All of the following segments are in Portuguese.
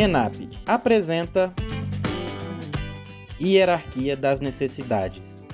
ENAP apresenta Hierarquia das Necessidades.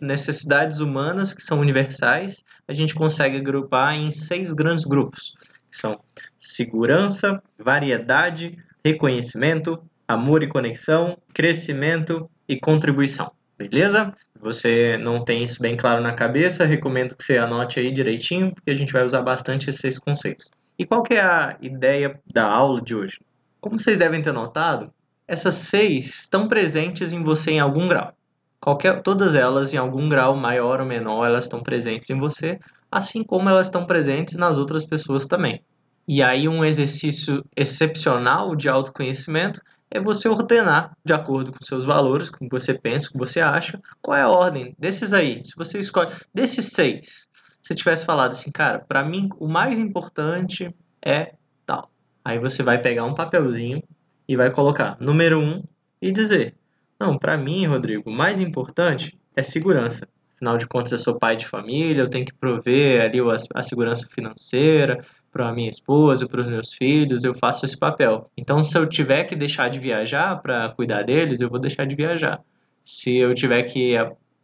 Necessidades humanas que são universais, a gente consegue agrupar em seis grandes grupos, que são segurança, variedade, reconhecimento, amor e conexão, crescimento e contribuição. Beleza? Se você não tem isso bem claro na cabeça, recomendo que você anote aí direitinho, porque a gente vai usar bastante esses conceitos. E qual que é a ideia da aula de hoje? Como vocês devem ter notado, essas seis estão presentes em você em algum grau. Qualquer, todas elas, em algum grau maior ou menor, elas estão presentes em você, assim como elas estão presentes nas outras pessoas também. E aí, um exercício excepcional de autoconhecimento é você ordenar de acordo com seus valores, com o que você pensa, o que você acha, qual é a ordem desses aí. Se você escolhe desses seis, se tivesse falado assim, cara, para mim o mais importante é tal. Aí você vai pegar um papelzinho e vai colocar número um e dizer, não, para mim, Rodrigo, o mais importante é segurança. Afinal de contas, eu sou pai de família, eu tenho que prover ali a segurança financeira para minha esposa, para os meus filhos, eu faço esse papel. Então, se eu tiver que deixar de viajar para cuidar deles, eu vou deixar de viajar. Se eu tiver que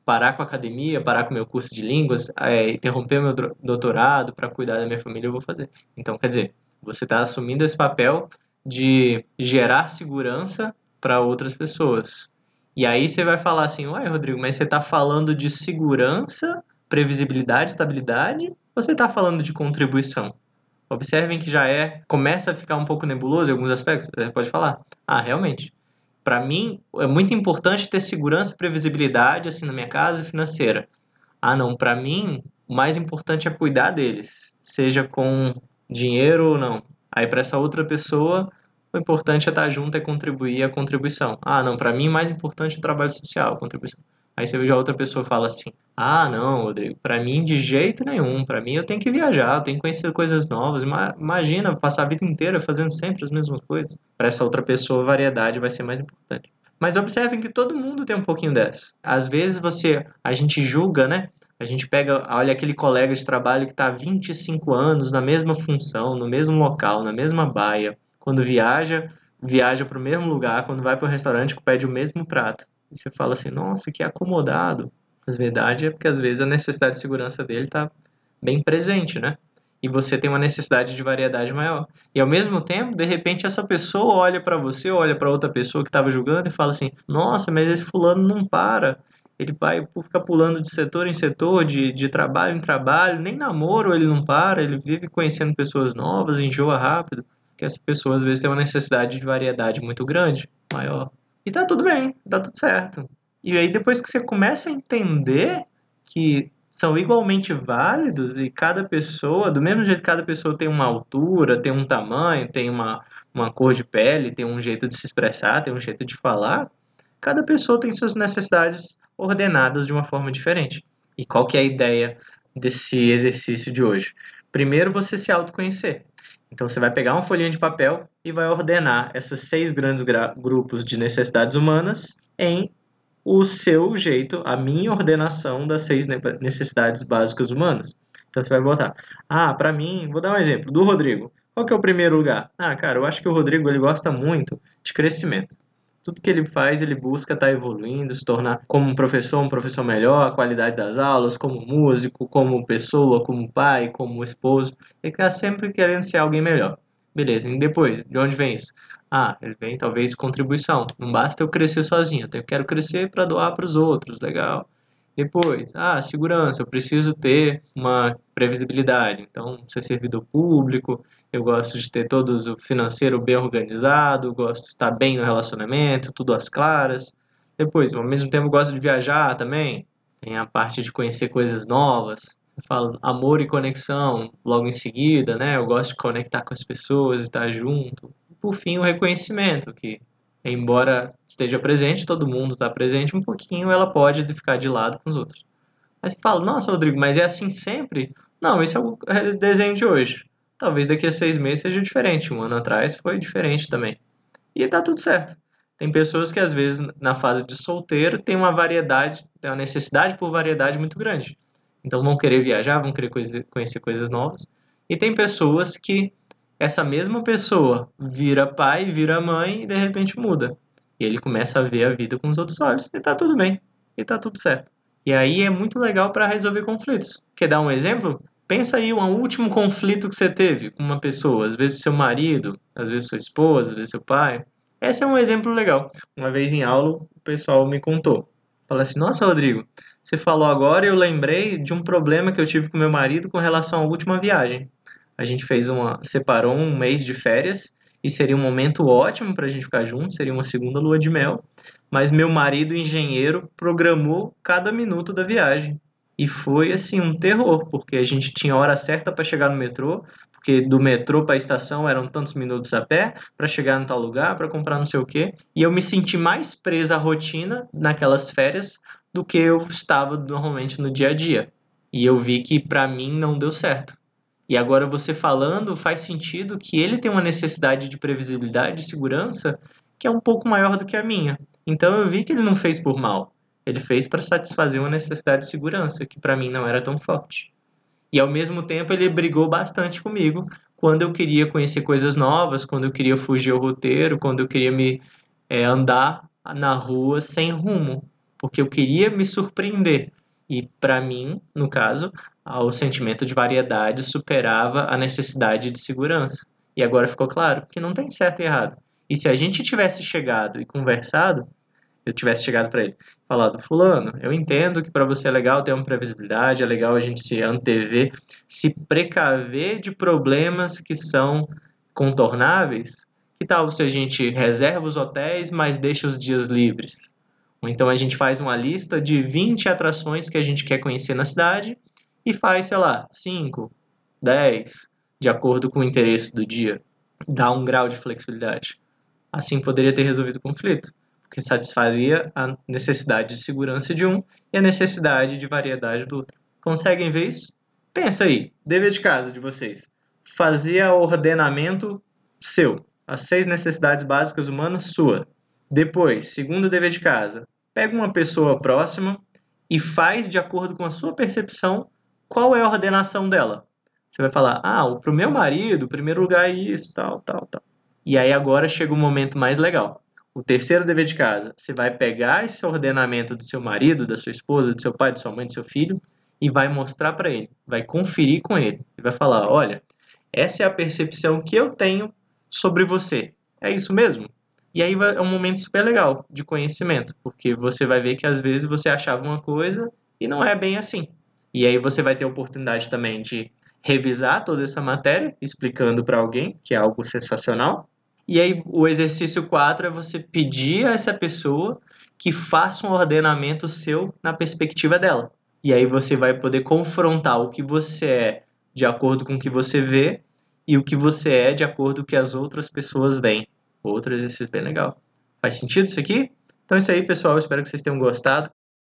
parar com a academia, parar com o meu curso de línguas, é, interromper meu doutorado para cuidar da minha família, eu vou fazer. Então, quer dizer, você está assumindo esse papel de gerar segurança para outras pessoas. E aí você vai falar assim, uai, Rodrigo, mas você está falando de segurança, previsibilidade, estabilidade, ou você está falando de contribuição? Observem que já é, começa a ficar um pouco nebuloso em alguns aspectos. Você pode falar, ah, realmente. Para mim, é muito importante ter segurança e previsibilidade assim na minha casa financeira. Ah, não, para mim, o mais importante é cuidar deles, seja com dinheiro ou não. Aí para essa outra pessoa, o importante é estar junto, é contribuir a contribuição. Ah, não, para mim, mais importante é o trabalho social, a contribuição. Aí você vê a outra pessoa fala assim: "Ah, não, Rodrigo, para mim de jeito nenhum. Para mim eu tenho que viajar, eu tenho que conhecer coisas novas. Imagina passar a vida inteira fazendo sempre as mesmas coisas. Para essa outra pessoa, a variedade vai ser mais importante. Mas observem que todo mundo tem um pouquinho dessa. Às vezes você, a gente julga, né? A gente pega, olha aquele colega de trabalho que está há 25 anos na mesma função, no mesmo local, na mesma baia. Quando viaja, viaja para o mesmo lugar, quando vai para o restaurante, pede o mesmo prato. E você fala assim, nossa, que acomodado. Mas verdade é porque às vezes a necessidade de segurança dele está bem presente, né? E você tem uma necessidade de variedade maior. E ao mesmo tempo, de repente, essa pessoa olha para você, olha para outra pessoa que estava julgando e fala assim: Nossa, mas esse fulano não para. Ele vai ficar pulando de setor em setor, de, de trabalho em trabalho, nem namoro ele não para, ele vive conhecendo pessoas novas, enjoa rápido. Que essa pessoa às vezes tem uma necessidade de variedade muito grande, maior. E tá tudo bem, tá tudo certo. E aí depois que você começa a entender que são igualmente válidos e cada pessoa, do mesmo jeito que cada pessoa tem uma altura, tem um tamanho, tem uma, uma cor de pele, tem um jeito de se expressar, tem um jeito de falar, cada pessoa tem suas necessidades ordenadas de uma forma diferente. E qual que é a ideia desse exercício de hoje? Primeiro você se autoconhecer. Então você vai pegar uma folhinha de papel e vai ordenar esses seis grandes grupos de necessidades humanas em o seu jeito, a minha ordenação das seis necessidades básicas humanas. Então você vai botar, ah, para mim, vou dar um exemplo do Rodrigo. Qual que é o primeiro lugar? Ah, cara, eu acho que o Rodrigo ele gosta muito de crescimento. Tudo que ele faz, ele busca estar tá evoluindo, se tornar como um professor, um professor melhor, a qualidade das aulas, como músico, como pessoa, como pai, como esposo. Ele está sempre querendo ser alguém melhor. Beleza, e depois, de onde vem isso? Ah, ele vem talvez contribuição. Não basta eu crescer sozinho, eu quero crescer para doar para os outros, legal. Depois, ah, segurança, eu preciso ter uma previsibilidade. Então, ser servidor público, eu gosto de ter todo o financeiro bem organizado, gosto de estar bem no relacionamento, tudo às claras. Depois, ao mesmo tempo, gosto de viajar também. Tem a parte de conhecer coisas novas. Eu falo amor e conexão logo em seguida, né? Eu gosto de conectar com as pessoas, estar junto. Por fim, o reconhecimento, que embora esteja presente, todo mundo está presente um pouquinho, ela pode ficar de lado com os outros. Aí você fala, nossa, Rodrigo, mas é assim sempre? Não, esse é o desenho de hoje. Talvez daqui a seis meses seja diferente. Um ano atrás foi diferente também. E tá tudo certo. Tem pessoas que, às vezes, na fase de solteiro, tem uma variedade, tem uma necessidade por variedade muito grande. Então, vão querer viajar, vão querer conhecer coisas novas. E tem pessoas que essa mesma pessoa vira pai, vira mãe e de repente muda. E ele começa a ver a vida com os outros olhos e tá tudo bem, e tá tudo certo. E aí é muito legal para resolver conflitos. Quer dar um exemplo? Pensa aí um último conflito que você teve com uma pessoa, às vezes seu marido, às vezes sua esposa, às vezes seu pai. Esse é um exemplo legal. Uma vez em aula, o pessoal me contou. Fala assim: Nossa, Rodrigo, você falou agora e eu lembrei de um problema que eu tive com meu marido com relação à última viagem. A gente fez uma. separou um mês de férias e seria um momento ótimo para a gente ficar junto, seria uma segunda lua de mel. Mas meu marido, engenheiro, programou cada minuto da viagem. E foi assim um terror, porque a gente tinha hora certa para chegar no metrô, porque do metrô para a estação eram tantos minutos a pé para chegar em tal lugar, para comprar não sei o quê. E eu me senti mais presa à rotina naquelas férias do que eu estava normalmente no dia a dia. E eu vi que para mim não deu certo. E agora você falando faz sentido que ele tem uma necessidade de previsibilidade e segurança que é um pouco maior do que a minha. Então eu vi que ele não fez por mal. Ele fez para satisfazer uma necessidade de segurança que para mim não era tão forte. E ao mesmo tempo ele brigou bastante comigo quando eu queria conhecer coisas novas, quando eu queria fugir ao roteiro, quando eu queria me é, andar na rua sem rumo, porque eu queria me surpreender. E para mim, no caso, o sentimento de variedade superava a necessidade de segurança. E agora ficou claro que não tem certo e errado. E se a gente tivesse chegado e conversado, eu tivesse chegado para ele, falado, fulano, eu entendo que para você é legal ter uma previsibilidade, é legal a gente se antever, se precaver de problemas que são contornáveis. Que tal se a gente reserva os hotéis, mas deixa os dias livres? Ou então a gente faz uma lista de 20 atrações que a gente quer conhecer na cidade e faz, sei lá, 5, 10, de acordo com o interesse do dia. Dá um grau de flexibilidade. Assim poderia ter resolvido o conflito que satisfazia a necessidade de segurança de um e a necessidade de variedade do outro. Conseguem ver isso? Pensa aí, dever de casa de vocês. Fazia ordenamento seu, as seis necessidades básicas humanas sua. Depois, segundo dever de casa, pega uma pessoa próxima e faz de acordo com a sua percepção qual é a ordenação dela. Você vai falar, ah, para o meu marido, primeiro lugar é isso, tal, tal, tal. E aí agora chega o momento mais legal. O terceiro dever de casa, você vai pegar esse ordenamento do seu marido, da sua esposa, do seu pai, de sua mãe, do seu filho e vai mostrar para ele, vai conferir com ele e vai falar: olha, essa é a percepção que eu tenho sobre você. É isso mesmo? E aí é um momento super legal de conhecimento, porque você vai ver que às vezes você achava uma coisa e não é bem assim. E aí você vai ter a oportunidade também de revisar toda essa matéria, explicando para alguém, que é algo sensacional, e aí o exercício 4 é você pedir a essa pessoa que faça um ordenamento seu na perspectiva dela. E aí você vai poder confrontar o que você é de acordo com o que você vê e o que você é de acordo com o que as outras pessoas veem. Outro exercício bem legal. Faz sentido isso aqui? Então é isso aí, pessoal. Espero que vocês tenham gostado.